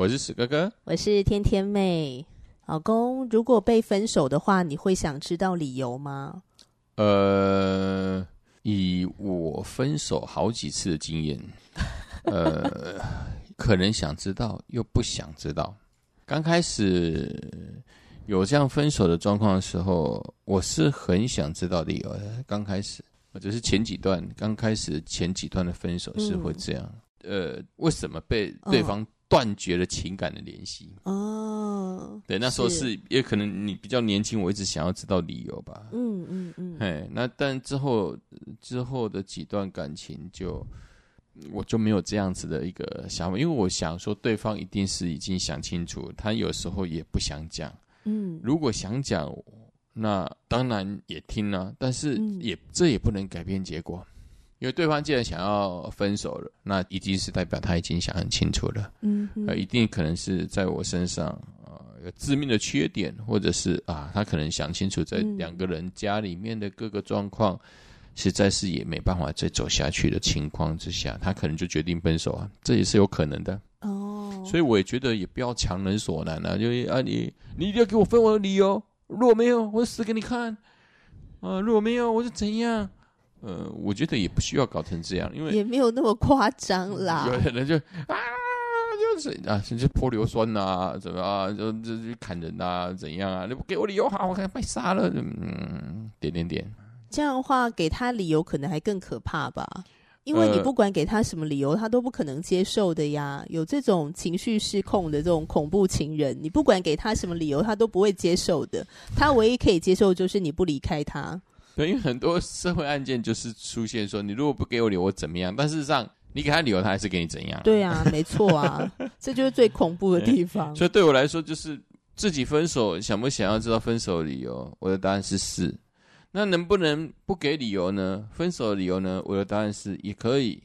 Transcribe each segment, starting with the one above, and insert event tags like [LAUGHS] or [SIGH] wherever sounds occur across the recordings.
我是史哥哥，我是天天妹。老公，如果被分手的话，你会想知道理由吗？呃，以我分手好几次的经验，呃，[LAUGHS] 可能想知道又不想知道。刚开始有这样分手的状况的时候，我是很想知道理由的。刚开始，或者是前几段，刚开始前几段的分手是会这样。嗯、呃，为什么被对方、哦？断绝了情感的联系哦，对，那时候是也可能你比较年轻，我一直想要知道理由吧。嗯嗯嗯，哎，那但之后之后的几段感情就我就没有这样子的一个想法，因为我想说对方一定是已经想清楚，他有时候也不想讲。嗯，如果想讲，那当然也听了，但是也这也不能改变结果。因为对方既然想要分手了，那一定是代表他已经想很清楚了。嗯，呃，一定可能是在我身上啊、呃、有致命的缺点，或者是啊，他可能想清楚，在两个人家里面的各个状况，嗯、实在是也没办法再走下去的情况之下，他可能就决定分手啊，这也是有可能的。哦，所以我也觉得也不要强人所难啊，就啊你你一定要给我分我的理由，如果没有，我就死给你看啊，如果没有，我就怎样。呃，我觉得也不需要搞成这样，因为也没有那么夸张啦。有的人就啊，就是啊，甚至泼硫酸啊，怎么啊，就就去砍人啊，怎样啊？你不给我理由，好，我给他被杀了。嗯，点点点。这样的话，给他理由可能还更可怕吧？因为你不管给他什么理由，他都不可能接受的呀。有这种情绪失控的这种恐怖情人，你不管给他什么理由，他都不会接受的。他唯一可以接受就是你不离开他。对，因为很多社会案件就是出现说，你如果不给我理由，我怎么样？但事实上，你给他理由，他还是给你怎样？对啊，没错啊，这就是最恐怖的地方。所以对我来说，就是自己分手，想不想要知道分手的理由？我的答案是是。那能不能不给理由呢？分手的理由呢？我的答案是也可以。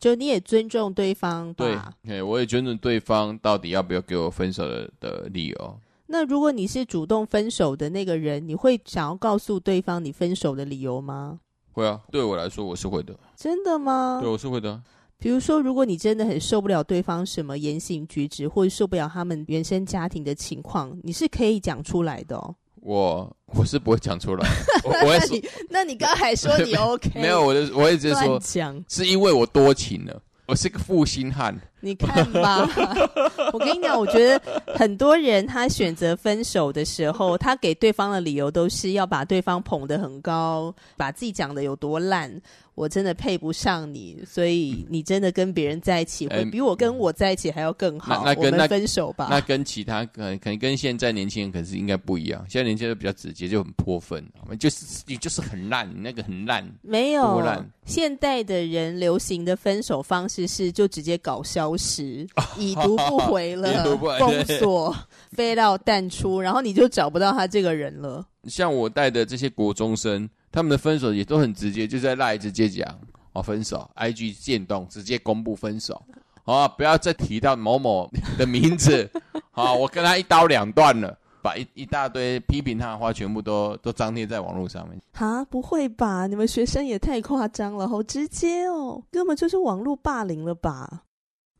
就你也尊重对方吧？对，我也尊重对方到底要不要给我分手的的理由。那如果你是主动分手的那个人，你会想要告诉对方你分手的理由吗？会啊，对我来说我是会的。真的吗？对，我是会的。比如说，如果你真的很受不了对方什么言行举止，或者受不了他们原生家庭的情况，你是可以讲出来的哦。[LAUGHS] 我我是不会讲出来。那你那你刚才说你 OK？没有，我就我一直说，是因为我多情了。我是个负心汉，你看吧，[LAUGHS] 我跟你讲，我觉得很多人他选择分手的时候，他给对方的理由都是要把对方捧得很高，把自己讲的有多烂。我真的配不上你，所以你真的跟别人在一起会比我跟我在一起还要更好。那，那跟那分手吧。那，那跟其他可能可能跟现在年轻人可是应该不一样。现在年轻人比较直接，就很泼粪，就是你就是很烂，你那个很烂。没有，烂。现代的人流行的分手方式是就直接搞消失，[LAUGHS] 已读不回了，封锁，飞到淡出，然后你就找不到他这个人了。像我带的这些国中生。他们的分手也都很直接，就在赖直接讲哦，分手，IG 渐动直接公布分手，哦，不要再提到某某的名字，[LAUGHS] 好、哦，我跟他一刀两断了，把一一大堆批评他的话全部都都张贴在网络上面。哈，不会吧？你们学生也太夸张了，好直接哦，根本就是网络霸凌了吧？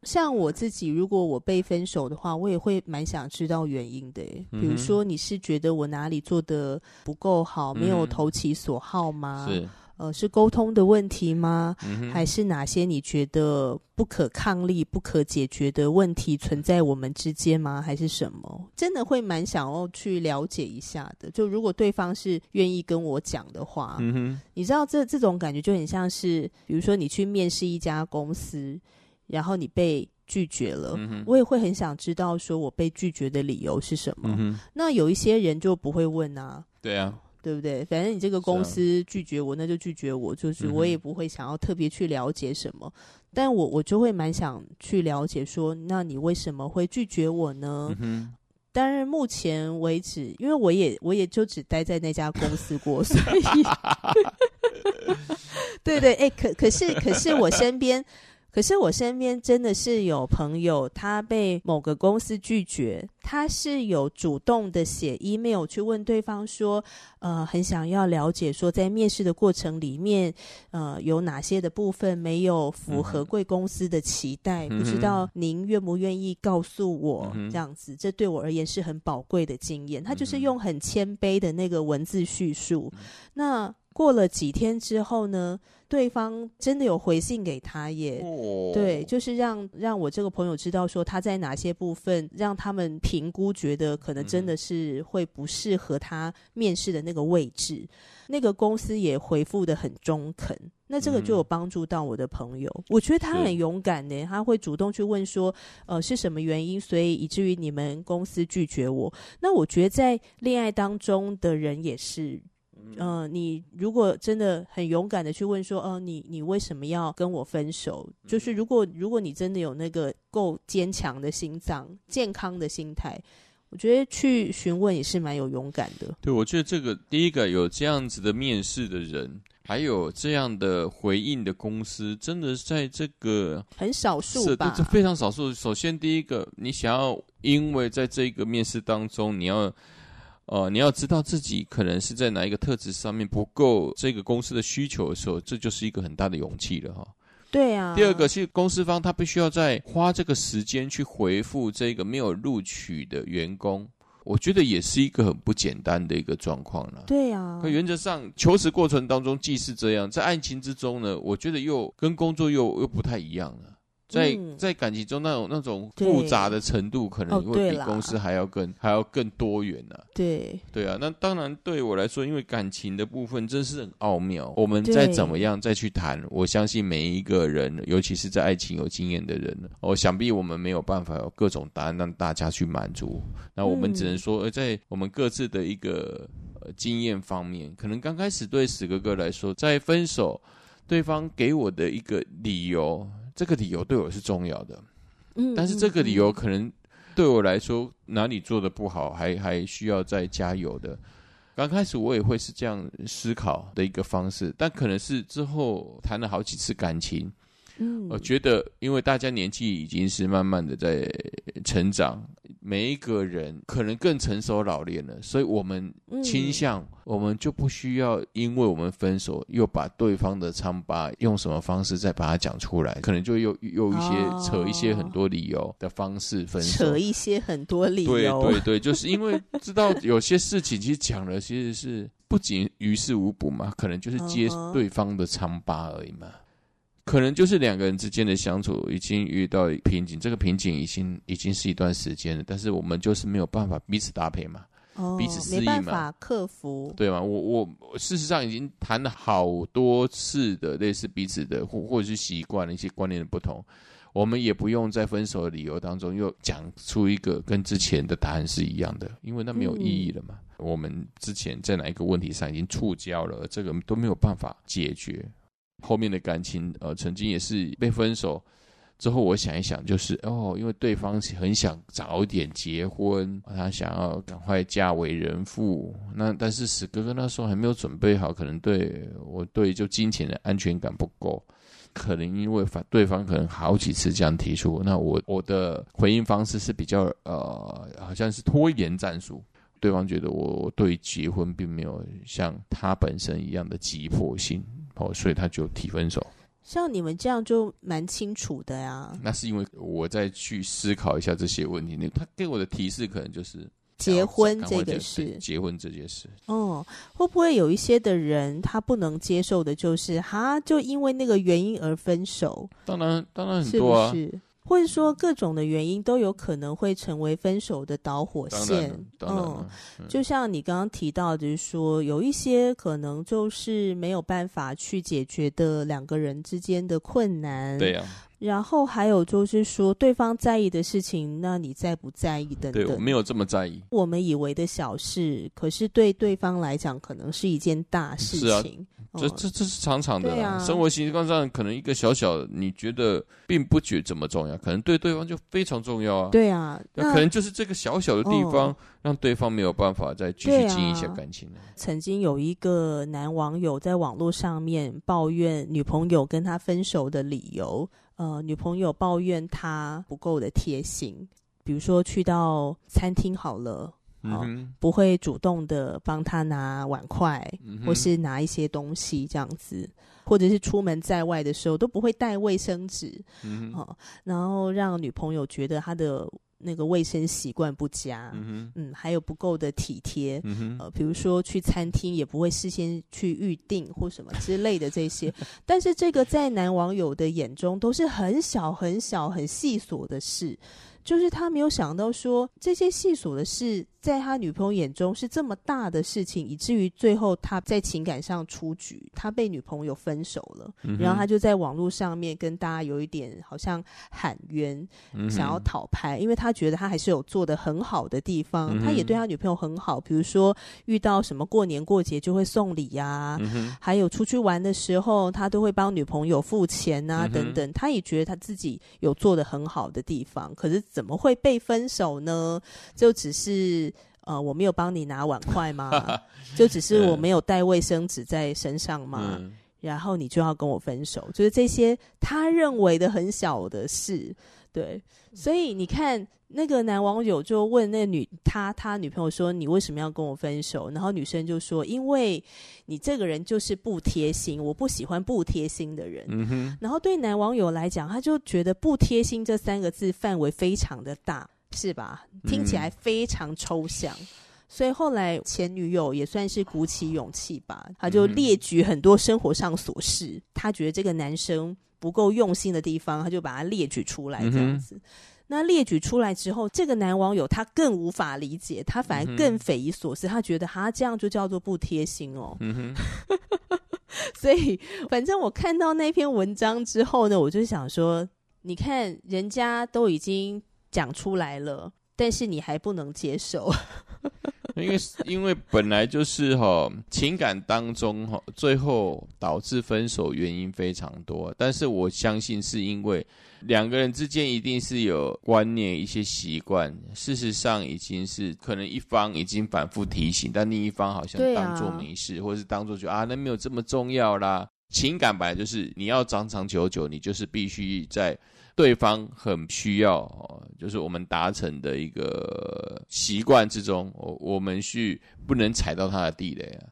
像我自己，如果我被分手的话，我也会蛮想知道原因的。比如说，你是觉得我哪里做的不够好，没有投其所好吗？是，呃，是沟通的问题吗？还是哪些你觉得不可抗力、不可解决的问题存在我们之间吗？还是什么？真的会蛮想要去了解一下的。就如果对方是愿意跟我讲的话，你知道这这种感觉就很像是，比如说你去面试一家公司。然后你被拒绝了，嗯、我也会很想知道，说我被拒绝的理由是什么。嗯、那有一些人就不会问啊，对啊，对不对？反正你这个公司拒绝我，那就拒绝我，就是我也不会想要特别去了解什么。嗯、但我我就会蛮想去了解说，那你为什么会拒绝我呢？嗯但是目前为止，因为我也我也就只待在那家公司过，所以 [LAUGHS] [LAUGHS] 对对，哎、欸，可可是可是我身边。可是我身边真的是有朋友，他被某个公司拒绝，他是有主动的写 email 去问对方说，呃，很想要了解说，在面试的过程里面，呃，有哪些的部分没有符合贵公司的期待，嗯、不知道您愿不愿意告诉我？嗯、这样子，这对我而言是很宝贵的经验。他就是用很谦卑的那个文字叙述，嗯、那。过了几天之后呢，对方真的有回信给他耶。哦、对，就是让让我这个朋友知道说他在哪些部分让他们评估觉得可能真的是会不适合他面试的那个位置。嗯、那个公司也回复的很中肯，那这个就有帮助到我的朋友。嗯、我觉得他很勇敢呢，他会主动去问说，呃，是什么原因，所以以至于你们公司拒绝我。那我觉得在恋爱当中的人也是。嗯、呃，你如果真的很勇敢的去问说，哦、呃，你你为什么要跟我分手？就是如果如果你真的有那个够坚强的心脏、健康的心态，我觉得去询问也是蛮有勇敢的。对，我觉得这个第一个有这样子的面试的人，还有这样的回应的公司，真的在这个很少数吧？这非常少数。首先，第一个，你想要因为在这个面试当中，你要。哦、呃，你要知道自己可能是在哪一个特质上面不够这个公司的需求的时候，这就是一个很大的勇气了哈。对啊。第二个是公司方他必须要在花这个时间去回复这个没有录取的员工，我觉得也是一个很不简单的一个状况了。对啊。可原则上求职过程当中既是这样，在案情之中呢，我觉得又跟工作又又不太一样了。在在感情中那种那种复杂的程度，可能会比公司还要更、哦、还要更多元呢、啊。对对啊，那当然对我来说，因为感情的部分真是很奥妙。我们再怎么样再去谈，我相信每一个人，尤其是在爱情有经验的人，我想必我们没有办法有各种答案让大家去满足。那我们只能说，在我们各自的一个呃经验方面，可能刚开始对史哥哥来说，在分手，对方给我的一个理由。这个理由对我是重要的，嗯，但是这个理由可能对我来说哪里做的不好，还还需要再加油的。刚开始我也会是这样思考的一个方式，但可能是之后谈了好几次感情，嗯，我觉得因为大家年纪已经是慢慢的在成长。每一个人可能更成熟老练了，所以我们倾向，嗯、我们就不需要因为我们分手，又把对方的疮疤用什么方式再把它讲出来，可能就又又一些、哦、扯一些很多理由的方式分手，扯一些很多理由，对对对，就是因为知道有些事情其实讲了，其实是不仅于事无补嘛，可能就是揭对方的疮疤而已嘛。可能就是两个人之间的相处已经遇到瓶颈，这个瓶颈已经已经是一段时间了，但是我们就是没有办法彼此搭配嘛，哦、彼此适应嘛，没办法克服，对吗？我我事实上已经谈了好多次的类似彼此的或或者是习惯的一些观念的不同，我们也不用在分手的理由当中又讲出一个跟之前的答案是一样的，因为那没有意义了嘛。嗯、我们之前在哪一个问题上已经触礁了，这个都没有办法解决。后面的感情，呃，曾经也是被分手之后，我想一想，就是哦，因为对方很想早点结婚，他想要赶快嫁为人妇。那但是史哥哥那时候还没有准备好，可能对我对就金钱的安全感不够，可能因为反对方可能好几次这样提出，那我我的回应方式是比较呃，好像是拖延战术。对方觉得我对结婚并没有像他本身一样的急迫性。哦，所以他就提分手。像你们这样就蛮清楚的呀。那是因为我再去思考一下这些问题。那他给我的提示可能就是结婚这个事，结婚这件事。哦，会不会有一些的人他不能接受的就是哈，就因为那个原因而分手？当然，当然很多啊。或者说各种的原因都有可能会成为分手的导火线。嗯，就像你刚刚提到，就是说有一些可能就是没有办法去解决的两个人之间的困难。对呀。然后还有就是说，对方在意的事情，那你在不在意等等？对，我没有这么在意。我们以为的小事，可是对对方来讲，可能是一件大事情。这这这是常常的，啊，生活习惯上可能一个小小，你觉得并不觉这么重要，可能对对方就非常重要啊。对啊，那可能就是这个小小的地方，让对方没有办法再继续经营一下感情了。曾经有一个男网友在网络上面抱怨女朋友跟他分手的理由，呃，女朋友抱怨他不够的贴心，比如说去到餐厅好了。哦、不会主动的帮他拿碗筷，嗯、或是拿一些东西这样子，或者是出门在外的时候都不会带卫生纸，嗯、哦，然后让女朋友觉得他的那个卫生习惯不佳，嗯，嗯还有不够的体贴，嗯、呃，比如说去餐厅也不会事先去预定或什么之类的这些，但是这个在男网友的眼中都是很小很小很细琐的事。就是他没有想到说这些细琐的事，在他女朋友眼中是这么大的事情，以至于最后他在情感上出局，他被女朋友分手了，嗯、然后他就在网络上面跟大家有一点好像喊冤，嗯、想要讨拍，因为他觉得他还是有做的很好的地方，嗯、他也对他女朋友很好，比如说遇到什么过年过节就会送礼呀、还有出去玩的时候他都会帮女朋友付钱啊、嗯、等等，他也觉得他自己有做的很好的地方，可是。怎么会被分手呢？就只是呃，我没有帮你拿碗筷吗？[LAUGHS] 就只是我没有带卫生纸在身上吗？嗯、然后你就要跟我分手？就是这些他认为的很小的事，对。所以你看，那个男网友就问那个女他他女朋友说：“你为什么要跟我分手？”然后女生就说：“因为你这个人就是不贴心，我不喜欢不贴心的人。嗯哼”然后对男网友来讲，他就觉得“不贴心”这三个字范围非常的大，是吧？听起来非常抽象。嗯、所以后来前女友也算是鼓起勇气吧，他就列举很多生活上琐事，他觉得这个男生。不够用心的地方，他就把它列举出来，这样子。嗯、那列举出来之后，这个男网友他更无法理解，他反而更匪夷所思，嗯、他觉得他这样就叫做不贴心哦。嗯、[LAUGHS] 所以，反正我看到那篇文章之后呢，我就想说，你看人家都已经讲出来了，但是你还不能接受。因为因为本来就是哈情感当中哈，最后导致分手原因非常多，但是我相信是因为两个人之间一定是有观念、一些习惯，事实上已经是可能一方已经反复提醒，但另一方好像当做没事，或者是当作觉得啊那没有这么重要啦。情感本来就是你要长长久久，你就是必须在。对方很需要哦，就是我们达成的一个习惯之中，我我们去不能踩到他的地雷啊，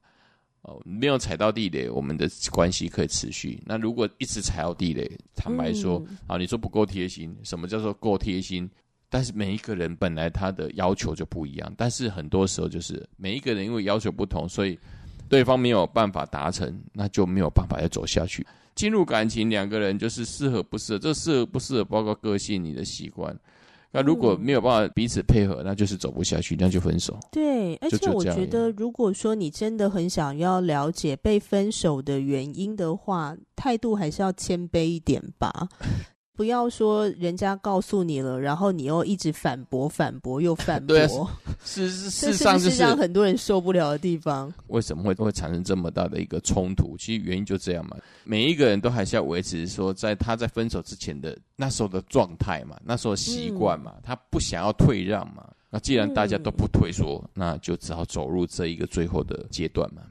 哦，没有踩到地雷，我们的关系可以持续。那如果一直踩到地雷，坦白说啊，你说不够贴心，什么叫做够贴心？但是每一个人本来他的要求就不一样，但是很多时候就是每一个人因为要求不同，所以对方没有办法达成，那就没有办法要走下去。进入感情，两个人就是适合不适合，这适合不适合包括个性、你的习惯。那如果没有办法彼此配合，那就是走不下去，那就分手。对，而且我觉得，如果说你真的很想要了解被分手的原因的话，态度还是要谦卑一点吧。不要说人家告诉你了，然后你又一直反驳、反驳又反驳。对，是 [LAUGHS] 是，事实上就是让很多人受不了的地方。为什么会会产生这么大的一个冲突？其实原因就这样嘛。每一个人都还是要维持说，在他在分手之前的那时候的状态嘛，那时候习惯嘛，他不想要退让嘛。那既然大家都不退缩，那就只好走入这一个最后的阶段嘛。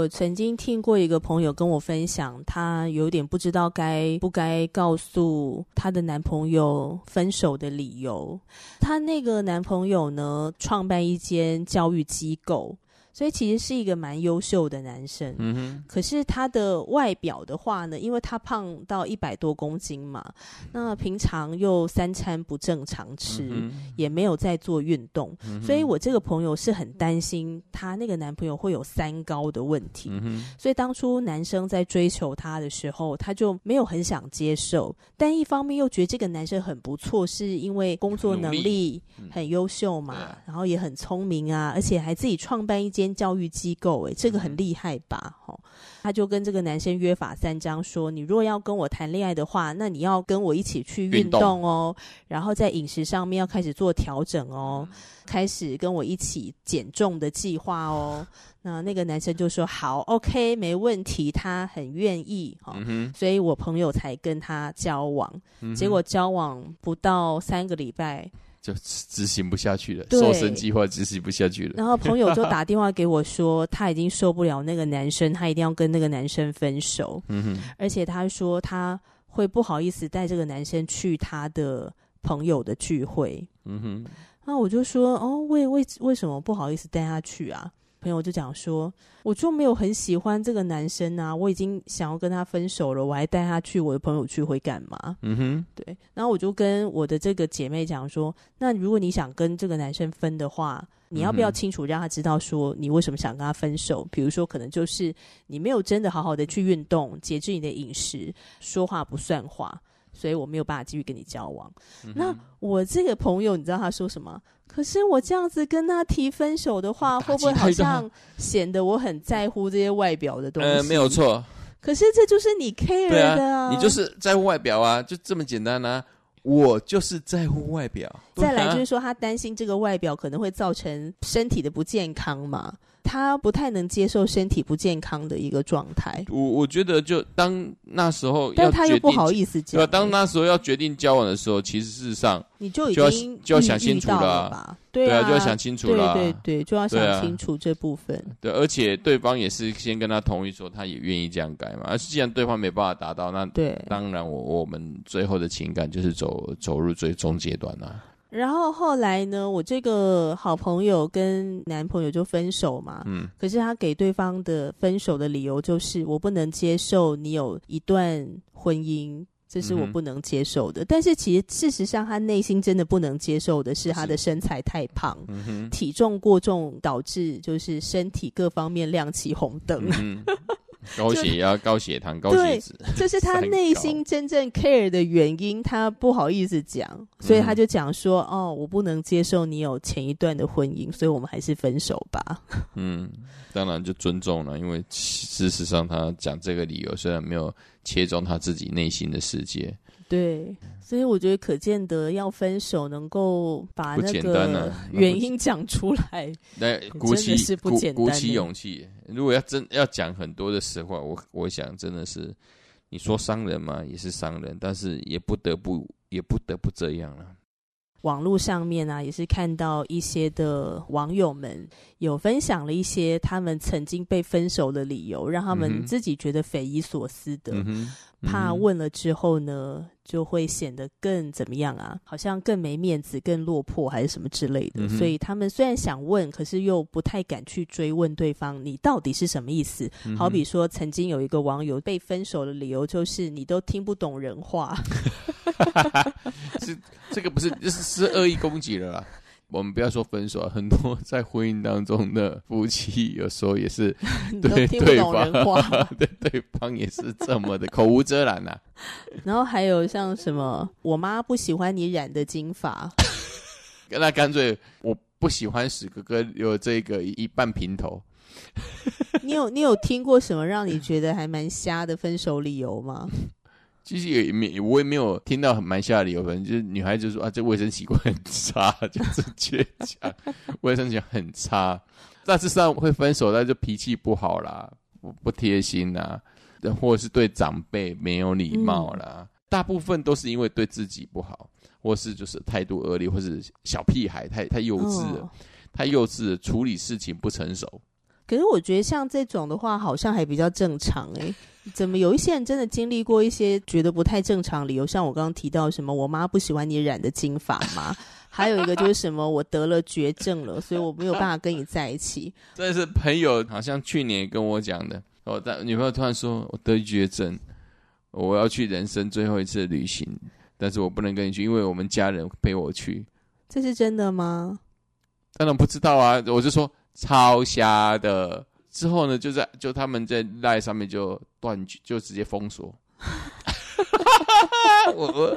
我曾经听过一个朋友跟我分享，她有点不知道该不该告诉她的男朋友分手的理由。她那个男朋友呢，创办一间教育机构。所以其实是一个蛮优秀的男生，嗯哼。可是他的外表的话呢，因为他胖到一百多公斤嘛，那平常又三餐不正常吃，嗯。也没有在做运动，嗯。所以我这个朋友是很担心他那个男朋友会有三高的问题，嗯。所以当初男生在追求他的时候，他就没有很想接受，但一方面又觉得这个男生很不错，是因为工作能力很优秀嘛，嗯。然后也很聪明啊，而且还自己创办一间。间教育机构，诶，这个很厉害吧？哈，他就跟这个男生约法三章，说：你如果要跟我谈恋爱的话，那你要跟我一起去运动哦，然后在饮食上面要开始做调整哦，开始跟我一起减重的计划哦。那那个男生就说：好，OK，没问题，他很愿意哈。所以我朋友才跟他交往，结果交往不到三个礼拜。就执行不下去了，瘦身计划执行不下去了。然后朋友就打电话给我说，他已经受不了那个男生，他一定要跟那个男生分手。嗯哼，而且他说他会不好意思带这个男生去他的朋友的聚会。嗯哼，那我就说哦，为为为什么不好意思带他去啊？朋友就讲说，我就没有很喜欢这个男生啊，我已经想要跟他分手了，我还带他去我的朋友聚会干嘛？嗯哼，对。然后我就跟我的这个姐妹讲说，那如果你想跟这个男生分的话，你要不要清楚让他知道说你为什么想跟他分手？比如说，可能就是你没有真的好好的去运动，节制你的饮食，说话不算话，所以我没有办法继续跟你交往。嗯。那我这个朋友，你知道他说什么？可是我这样子跟他提分手的话，会不会好像显得我很在乎这些外表的东西？呃，没有错。可是这就是你 care 的啊，啊，你就是在乎外表啊，就这么简单啊。我就是在乎外表。再来就是说，他担心这个外表可能会造成身体的不健康嘛。他不太能接受身体不健康的一个状态。我我觉得，就当那时候，但他又不好意思讲。对，当那时候要决定交往的时候，其实事实上你就已经就要想清楚了吧？对啊，就要想清楚了。对对对，就要想清楚这部分。对，而且对方也是先跟他同意说，他也愿意这样改嘛。而既然对方没办法达到，那对，当然我我们最后的情感就是走走入最终阶段了。然后后来呢，我这个好朋友跟男朋友就分手嘛。嗯。可是他给对方的分手的理由就是，我不能接受你有一段婚姻，这是我不能接受的。嗯、但是其实事实上，他内心真的不能接受的是他的身材太胖，嗯、体重过重导致就是身体各方面亮起红灯。嗯 [LAUGHS] [LAUGHS] 高血压、高血糖、高血脂，这是他内心真正 care 的原因。他不好意思讲，所以他就讲说：“嗯、哦，我不能接受你有前一段的婚姻，所以我们还是分手吧。”嗯，当然就尊重了，因为事实上他讲这个理由虽然没有切中他自己内心的世界。对，所以我觉得可见得要分手，能够把那个 [LAUGHS] 原因讲出来，那鼓起鼓鼓起勇气。如果要真要讲很多的实话，我我想真的是，你说伤人嘛，也是伤人，但是也不得不也不得不这样了。网络上面啊，也是看到一些的网友们有分享了一些他们曾经被分手的理由，让他们自己觉得匪夷所思的。怕问了之后呢，就会显得更怎么样啊？好像更没面子、更落魄，还是什么之类的。嗯、所以他们虽然想问，可是又不太敢去追问对方，你到底是什么意思？嗯、好比说，曾经有一个网友被分手的理由就是你都听不懂人话，是这个不是，这是是恶意攻击了啦。我们不要说分手，很多在婚姻当中的夫妻，有时候也是 [LAUGHS] 对对方，[LAUGHS] 对对方也是这么的口无遮拦呐、啊。[LAUGHS] 然后还有像什么，我妈不喜欢你染的金发，那干脆我不喜欢史哥哥有这个一半平头。你有你有听过什么让你觉得还蛮瞎的分手理由吗？其实也没，我也没有听到很蛮下的理由，可能就是女孩子说啊，这卫生习惯很差，就是倔强卫生习惯很差。大致上会分手，那就脾气不好啦，不不贴心啦，或者是对长辈没有礼貌啦。嗯、大部分都是因为对自己不好，或是就是态度恶劣，或是小屁孩太太幼稚了，哦、太幼稚了，处理事情不成熟。可是我觉得像这种的话，好像还比较正常哎、欸。[LAUGHS] 怎么有一些人真的经历过一些觉得不太正常理由？像我刚刚提到什么，我妈不喜欢你染的金发吗？[LAUGHS] 还有一个就是什么，我得了绝症了，所以我没有办法跟你在一起。这是朋友好像去年跟我讲的。我的女朋友突然说我得绝症，我要去人生最后一次旅行，但是我不能跟你去，因为我们家人陪我去。这是真的吗？当然不知道啊，我就说超瞎的。之后呢，就在就他们在赖上面就断，就直接封锁。[LAUGHS] 我。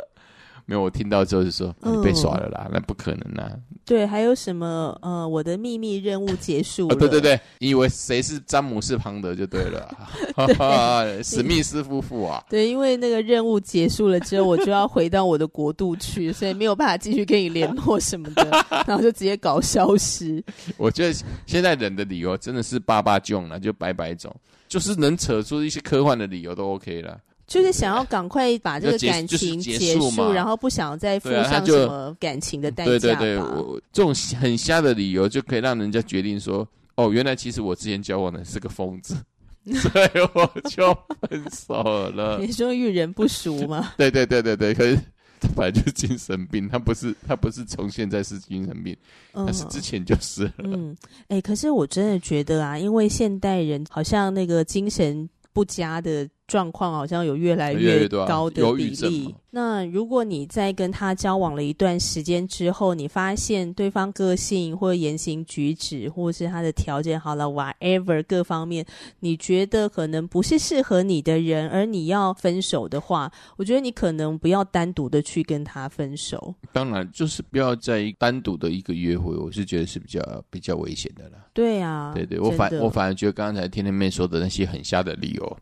没有，我听到之后就说、被耍了啦，那不可能啦。对，还有什么？呃，我的秘密任务结束了。哦、对对对，你以为谁是詹姆斯庞德就对了。[LAUGHS] 对 [LAUGHS] 史密斯夫妇啊。对，因为那个任务结束了之后，我就要回到我的国度去，所以没有办法继续跟你联络什么的，[LAUGHS] 然后就直接搞消失。我觉得现在人的理由真的是八八种了，就百百种，就是能扯出一些科幻的理由都 OK 了。就是想要赶快把这个感情结束，结结束然后不想再付上什么感情的代价。对对对，我这种很瞎的理由就可以让人家决定说，哦，原来其实我之前交往的是个疯子，[LAUGHS] 所以我就分手了。你说遇人不淑吗？[LAUGHS] 对对对对对，可是他本来就是精神病，他不是他不是从现在是精神病，他是之前就是了。嗯，哎、嗯欸，可是我真的觉得啊，因为现代人好像那个精神不佳的。状况好像有越来越高的比例。那如果你在跟他交往了一段时间之后，你发现对方个性或言行举止，或是他的条件好了，whatever 各方面，你觉得可能不是适合你的人，而你要分手的话，我觉得你可能不要单独的去跟他分手。当然，就是不要在单独的一个约会，我是觉得是比较比较危险的啦。对啊，对对，我反我反而觉得刚才天天妹说的那些很瞎的理由。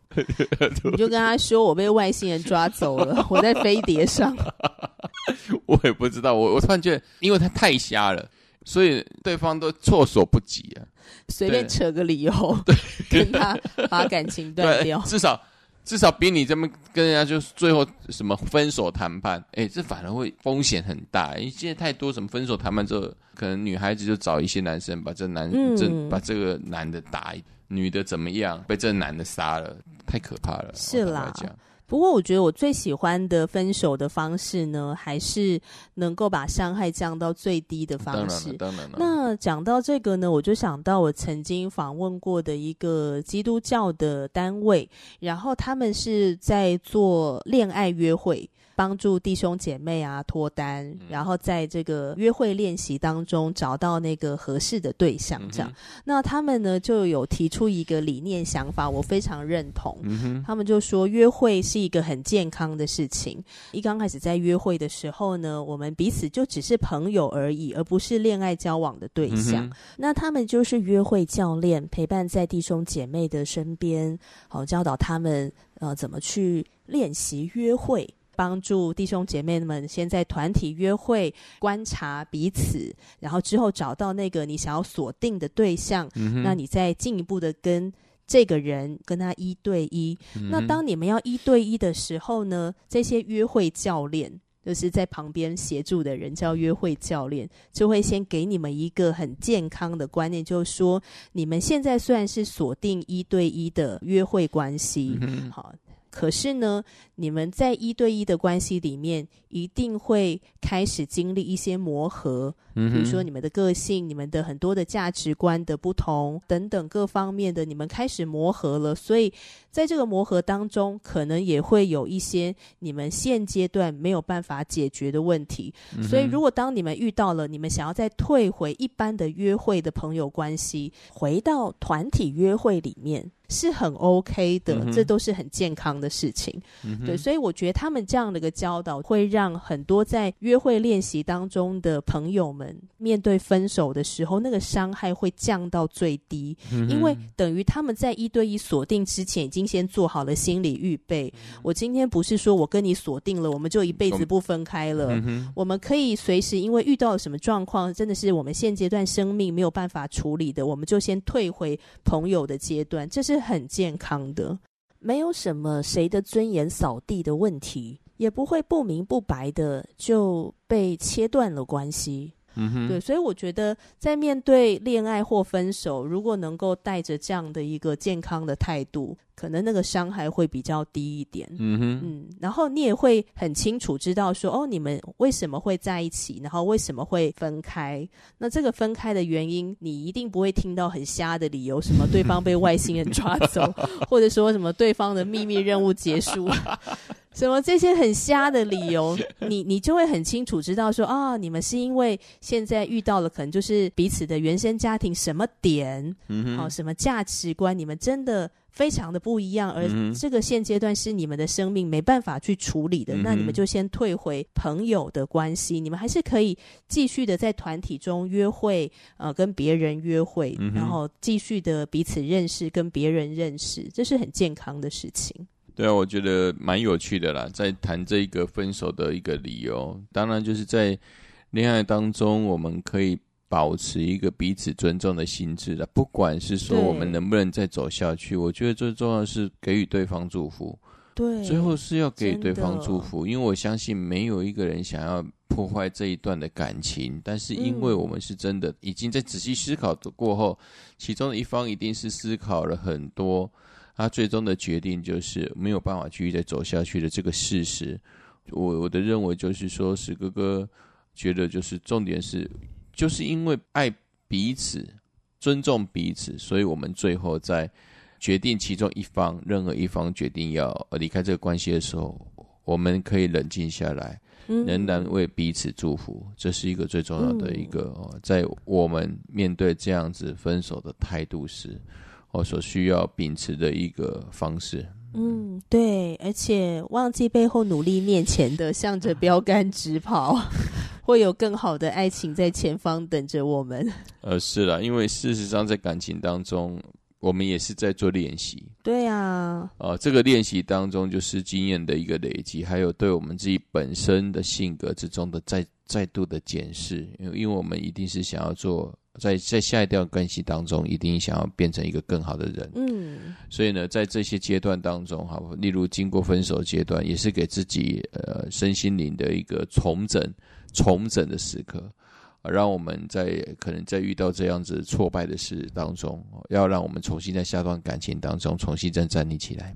你就跟他说，我被外星人抓走了，[LAUGHS] 我在飞碟上。[LAUGHS] 我也不知道，我我突然觉得，因为他太瞎了，所以对方都措手不及啊。随便扯个理由，对，跟他把感情断掉。[LAUGHS] 至少至少比你这么跟人家就是最后什么分手谈判，哎，这反而会风险很大。因为现在太多什么分手谈判之后，可能女孩子就找一些男生把这男、嗯、这把这个男的打，女的怎么样被这男的杀了。太可怕了，是啦。不过我觉得我最喜欢的分手的方式呢，还是能够把伤害降到最低的方式。当然了，当然了。那讲到这个呢，我就想到我曾经访问过的一个基督教的单位，然后他们是在做恋爱约会。帮助弟兄姐妹啊脱单，然后在这个约会练习当中找到那个合适的对象，这样。嗯、那他们呢就有提出一个理念想法，我非常认同。嗯、他们就说约会是一个很健康的事情。一刚开始在约会的时候呢，我们彼此就只是朋友而已，而不是恋爱交往的对象。嗯、那他们就是约会教练，陪伴在弟兄姐妹的身边，好教导他们呃怎么去练习约会。帮助弟兄姐妹们先在团体约会观察彼此，然后之后找到那个你想要锁定的对象，嗯、那你再进一步的跟这个人跟他一对一。嗯、那当你们要一对一的时候呢，这些约会教练就是在旁边协助的人叫约会教练，就会先给你们一个很健康的观念，就是说你们现在虽然是锁定一对一的约会关系，嗯、好。可是呢，你们在一对一的关系里面，一定会开始经历一些磨合，嗯、比如说你们的个性、你们的很多的价值观的不同等等各方面的，你们开始磨合了。所以在这个磨合当中，可能也会有一些你们现阶段没有办法解决的问题。嗯、所以，如果当你们遇到了，你们想要再退回一般的约会的朋友关系，回到团体约会里面。是很 OK 的，嗯、这都是很健康的事情，嗯、对，所以我觉得他们这样的一个教导，会让很多在约会练习当中的朋友们，面对分手的时候，那个伤害会降到最低，嗯、因为等于他们在一对一锁定之前，已经先做好了心理预备。嗯、我今天不是说我跟你锁定了，我们就一辈子不分开了，嗯、我们可以随时因为遇到了什么状况，真的是我们现阶段生命没有办法处理的，我们就先退回朋友的阶段，这是。很健康的，没有什么谁的尊严扫地的问题，也不会不明不白的就被切断了关系。嗯哼，对，所以我觉得在面对恋爱或分手，如果能够带着这样的一个健康的态度，可能那个伤害会比较低一点。嗯哼，嗯，然后你也会很清楚知道说，哦，你们为什么会在一起，然后为什么会分开？那这个分开的原因，你一定不会听到很瞎的理由，什么对方被外星人抓走，[LAUGHS] 或者说什么对方的秘密任务结束。什么这些很瞎的理由，你你就会很清楚知道说啊，你们是因为现在遇到了可能就是彼此的原生家庭什么点，嗯哼，好，什么价值观，你们真的非常的不一样，而这个现阶段是你们的生命没办法去处理的，嗯、那你们就先退回朋友的关系，你们还是可以继续的在团体中约会，呃，跟别人约会，嗯、然后继续的彼此认识，跟别人认识，这是很健康的事情。对啊，我觉得蛮有趣的啦，在谈这一个分手的一个理由，当然就是在恋爱当中，我们可以保持一个彼此尊重的心智的，不管是说我们能不能再走下去，我觉得最重要的是给予对方祝福。对，最后是要给予对方祝福，因为我相信没有一个人想要破坏这一段的感情，但是因为我们是真的已经在仔细思考过后，其中的一方一定是思考了很多。他最终的决定就是没有办法继续再走下去的这个事实。我我的认为就是说，史哥哥觉得就是重点是，就是因为爱彼此、尊重彼此，所以我们最后在决定其中一方、任何一方决定要离开这个关系的时候，我们可以冷静下来，仍然为彼此祝福。这是一个最重要的一个，在我们面对这样子分手的态度时。我所需要秉持的一个方式。嗯，对，而且忘记背后努力面前的，向着标杆直跑，[LAUGHS] 会有更好的爱情在前方等着我们。[LAUGHS] 呃，是啦，因为事实上在感情当中，我们也是在做练习。对呀、啊，呃，这个练习当中就是经验的一个累积，还有对我们自己本身的性格之中的再再度的检视。因为，因为我们一定是想要做。在在下一段关系当中，一定想要变成一个更好的人。嗯，所以呢，在这些阶段当中，哈，例如经过分手阶段，也是给自己呃身心灵的一个重整、重整的时刻，让我们在可能在遇到这样子挫败的事当中，要让我们重新在下段感情当中重新再站立起来。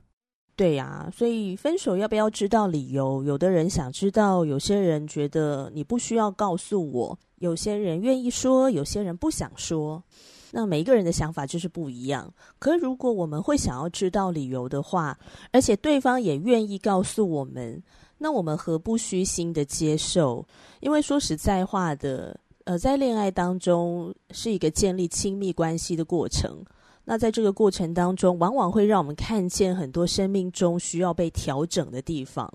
对呀，所以分手要不要知道理由？有的人想知道，有些人觉得你不需要告诉我。有些人愿意说，有些人不想说。那每一个人的想法就是不一样。可如果我们会想要知道理由的话，而且对方也愿意告诉我们，那我们何不虚心的接受？因为说实在话的，呃，在恋爱当中是一个建立亲密关系的过程。那在这个过程当中，往往会让我们看见很多生命中需要被调整的地方。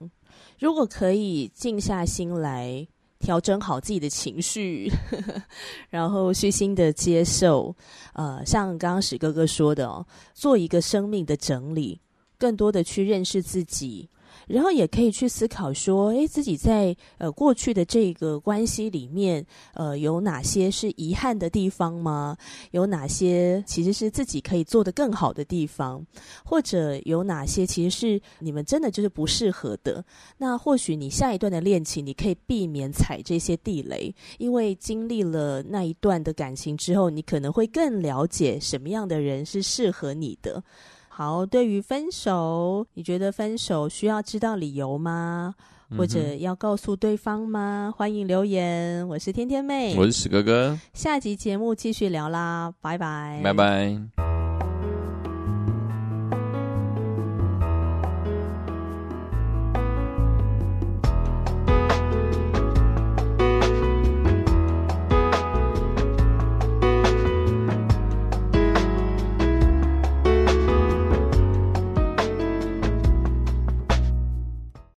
如果可以静下心来。调整好自己的情绪，呵呵，然后虚心的接受。呃，像刚刚史哥哥说的哦，做一个生命的整理，更多的去认识自己。然后也可以去思考说，诶，自己在呃过去的这个关系里面，呃，有哪些是遗憾的地方吗？有哪些其实是自己可以做得更好的地方？或者有哪些其实是你们真的就是不适合的？那或许你下一段的恋情，你可以避免踩这些地雷，因为经历了那一段的感情之后，你可能会更了解什么样的人是适合你的。好，对于分手，你觉得分手需要知道理由吗？或者要告诉对方吗？欢迎留言。我是天天妹，我是史哥哥。下集节目继续聊啦，拜拜，拜拜。